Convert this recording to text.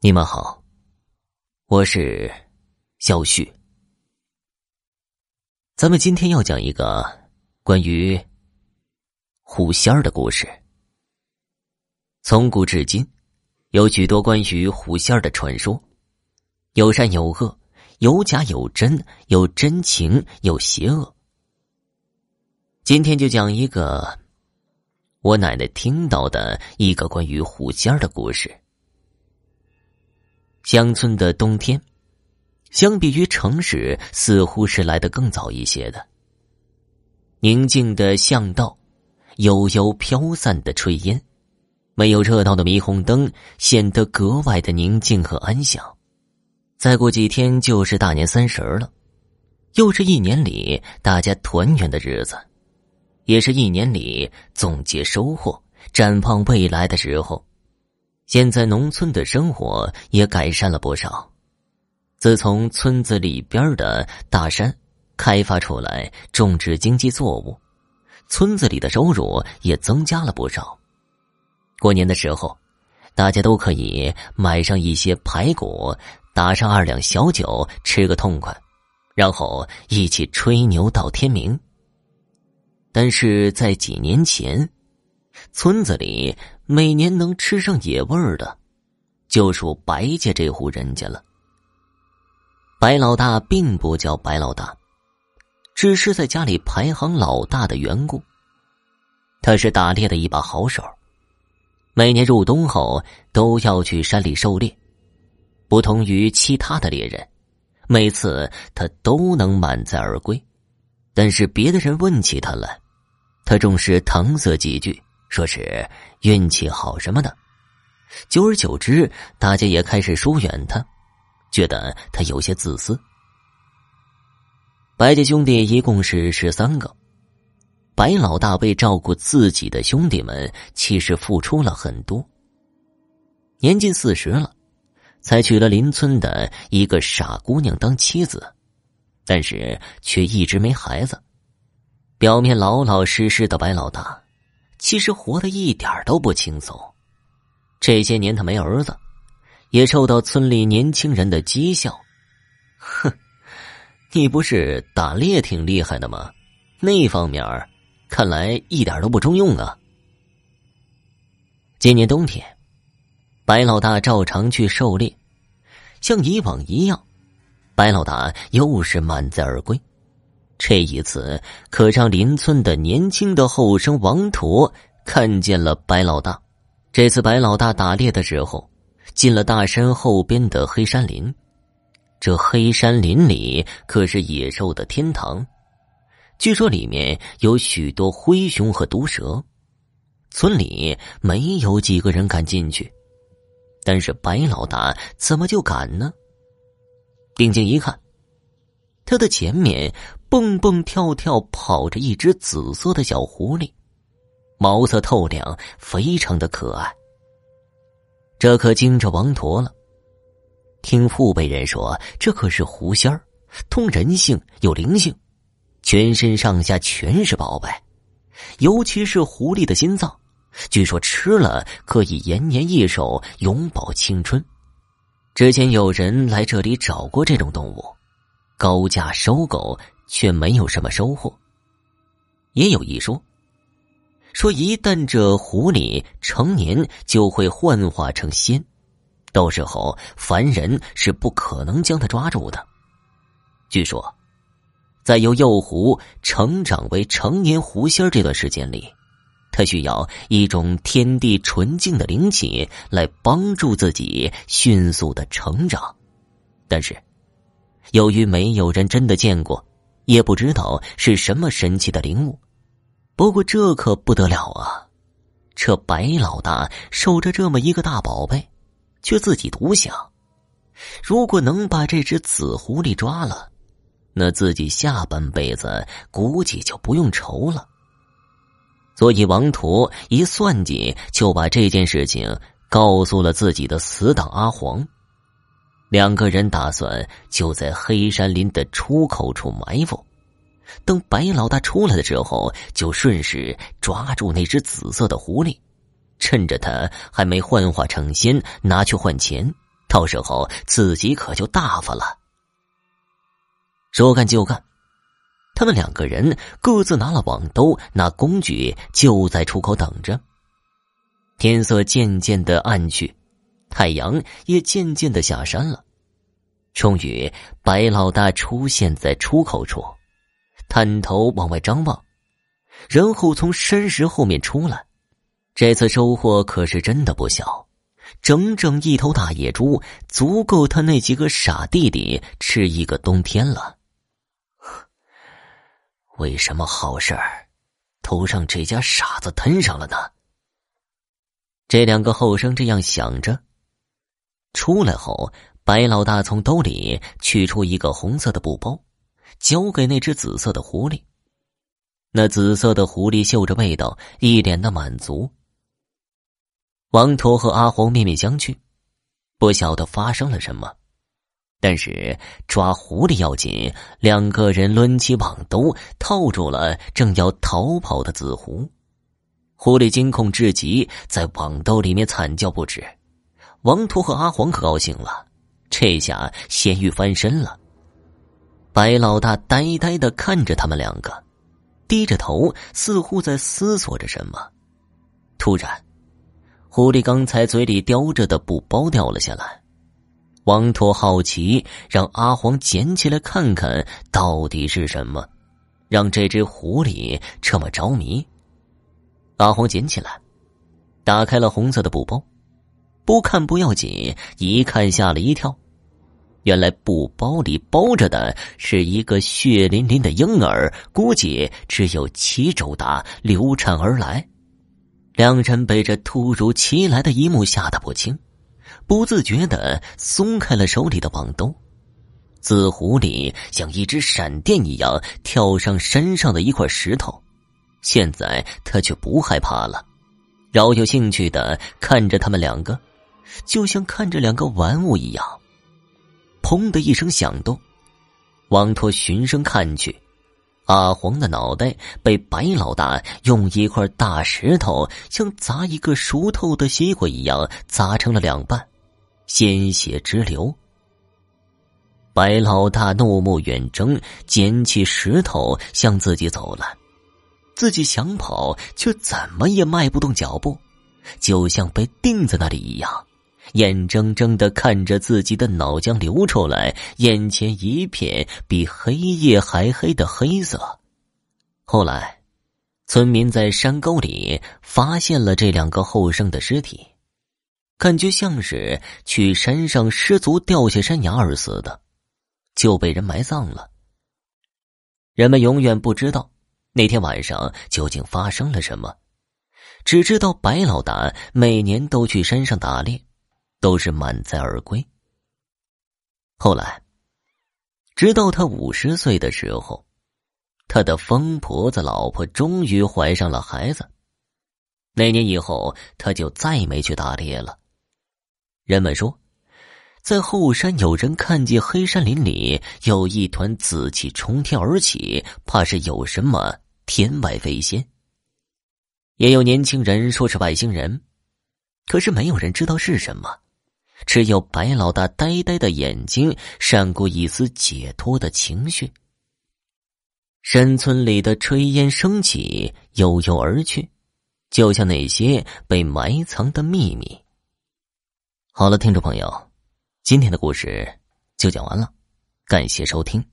你们好，我是肖旭。咱们今天要讲一个关于狐仙儿的故事。从古至今，有许多关于狐仙儿的传说，有善有恶，有假有真，有真情有邪恶。今天就讲一个我奶奶听到的一个关于狐仙儿的故事。乡村的冬天，相比于城市，似乎是来得更早一些的。宁静的巷道，悠悠飘散的炊烟，没有热闹的霓虹灯，显得格外的宁静和安详。再过几天就是大年三十了，又是一年里大家团圆的日子，也是一年里总结收获、展望未来的时候。现在农村的生活也改善了不少。自从村子里边的大山开发出来种植经济作物，村子里的收入也增加了不少。过年的时候，大家都可以买上一些排骨，打上二两小酒，吃个痛快，然后一起吹牛到天明。但是在几年前，村子里。每年能吃上野味儿的，就属白家这户人家了。白老大并不叫白老大，只是在家里排行老大的缘故。他是打猎的一把好手，每年入冬后都要去山里狩猎。不同于其他的猎人，每次他都能满载而归。但是别的人问起他来，他总是搪塞几句。说是运气好什么的，久而久之，大家也开始疏远他，觉得他有些自私。白家兄弟一共是十三个，白老大为照顾自己的兄弟们，其实付出了很多。年近四十了，才娶了邻村的一个傻姑娘当妻子，但是却一直没孩子。表面老老实实的白老大。其实活得一点都不轻松。这些年他没儿子，也受到村里年轻人的讥笑。哼，你不是打猎挺厉害的吗？那方面看来一点都不中用啊。今年冬天，白老大照常去狩猎，像以往一样，白老大又是满载而归。这一次可让邻村的年轻的后生王驼看见了白老大。这次白老大打猎的时候，进了大山后边的黑山林。这黑山林里可是野兽的天堂，据说里面有许多灰熊和毒蛇。村里没有几个人敢进去，但是白老大怎么就敢呢？定睛一看，他的前面。蹦蹦跳跳跑着一只紫色的小狐狸，毛色透亮，非常的可爱。这可惊着王驼了。听父辈人说，这可是狐仙儿，通人性，有灵性，全身上下全是宝贝，尤其是狐狸的心脏，据说吃了可以延年益寿，永葆青春。之前有人来这里找过这种动物，高价收购。却没有什么收获。也有一说，说一旦这狐狸成年，就会幻化成仙，到时候凡人是不可能将它抓住的。据说，在由幼狐成长为成年狐仙这段时间里，他需要一种天地纯净的灵气来帮助自己迅速的成长。但是，由于没有人真的见过。也不知道是什么神奇的灵物，不过这可不得了啊！这白老大守着这么一个大宝贝，却自己独享。如果能把这只紫狐狸抓了，那自己下半辈子估计就不用愁了。所以王图一算计，就把这件事情告诉了自己的死党阿黄。两个人打算就在黑山林的出口处埋伏，等白老大出来的时候，就顺势抓住那只紫色的狐狸，趁着他还没幻化成仙，拿去换钱，到时候自己可就大发了。说干就干，他们两个人各自拿了网兜、拿工具，就在出口等着。天色渐渐的暗去，太阳也渐渐的下山了。终于，白老大出现在出口处，探头往外张望，然后从山石后面出来。这次收获可是真的不小，整整一头大野猪，足够他那几个傻弟弟吃一个冬天了。为什么好事儿都让这家傻子摊上了呢？这两个后生这样想着，出来后。白老大从兜里取出一个红色的布包，交给那只紫色的狐狸。那紫色的狐狸嗅着味道，一脸的满足。王驼和阿黄面面相觑，不晓得发生了什么。但是抓狐狸要紧，两个人抡起网兜，套住了正要逃跑的紫狐。狐狸惊恐至极，在网兜里面惨叫不止。王图和阿黄可高兴了。这下咸鱼翻身了。白老大呆呆的看着他们两个，低着头，似乎在思索着什么。突然，狐狸刚才嘴里叼着的布包掉了下来。王驼好奇，让阿黄捡起来看看到底是什么，让这只狐狸这么着迷。阿黄捡起来，打开了红色的布包。不看不要紧，一看吓了一跳。原来布包里包着的是一个血淋淋的婴儿，估计只有七周大，流产而来。两人被这突如其来的一幕吓得不轻，不自觉的松开了手里的网兜。紫狐狸像一只闪电一样跳上山上的一块石头，现在他却不害怕了，饶有兴趣的看着他们两个。就像看着两个玩物一样，砰的一声响动，王拓循声看去，阿黄的脑袋被白老大用一块大石头像砸一个熟透的西瓜一样砸成了两半，鲜血直流。白老大怒目远睁，捡起石头向自己走来，自己想跑却怎么也迈不动脚步，就像被钉在那里一样。眼睁睁的看着自己的脑浆流出来，眼前一片比黑夜还黑的黑色。后来，村民在山沟里发现了这两个后生的尸体，感觉像是去山上失足掉下山崖而死的，就被人埋葬了。人们永远不知道那天晚上究竟发生了什么，只知道白老大每年都去山上打猎。都是满载而归。后来，直到他五十岁的时候，他的疯婆子老婆终于怀上了孩子。那年以后，他就再没去打猎了。人们说，在后山有人看见黑山林里有一团紫气冲天而起，怕是有什么天外飞仙。也有年轻人说是外星人，可是没有人知道是什么。只有白老大呆呆的眼睛闪过一丝解脱的情绪。山村里的炊烟升起，悠悠而去，就像那些被埋藏的秘密。好了，听众朋友，今天的故事就讲完了，感谢收听。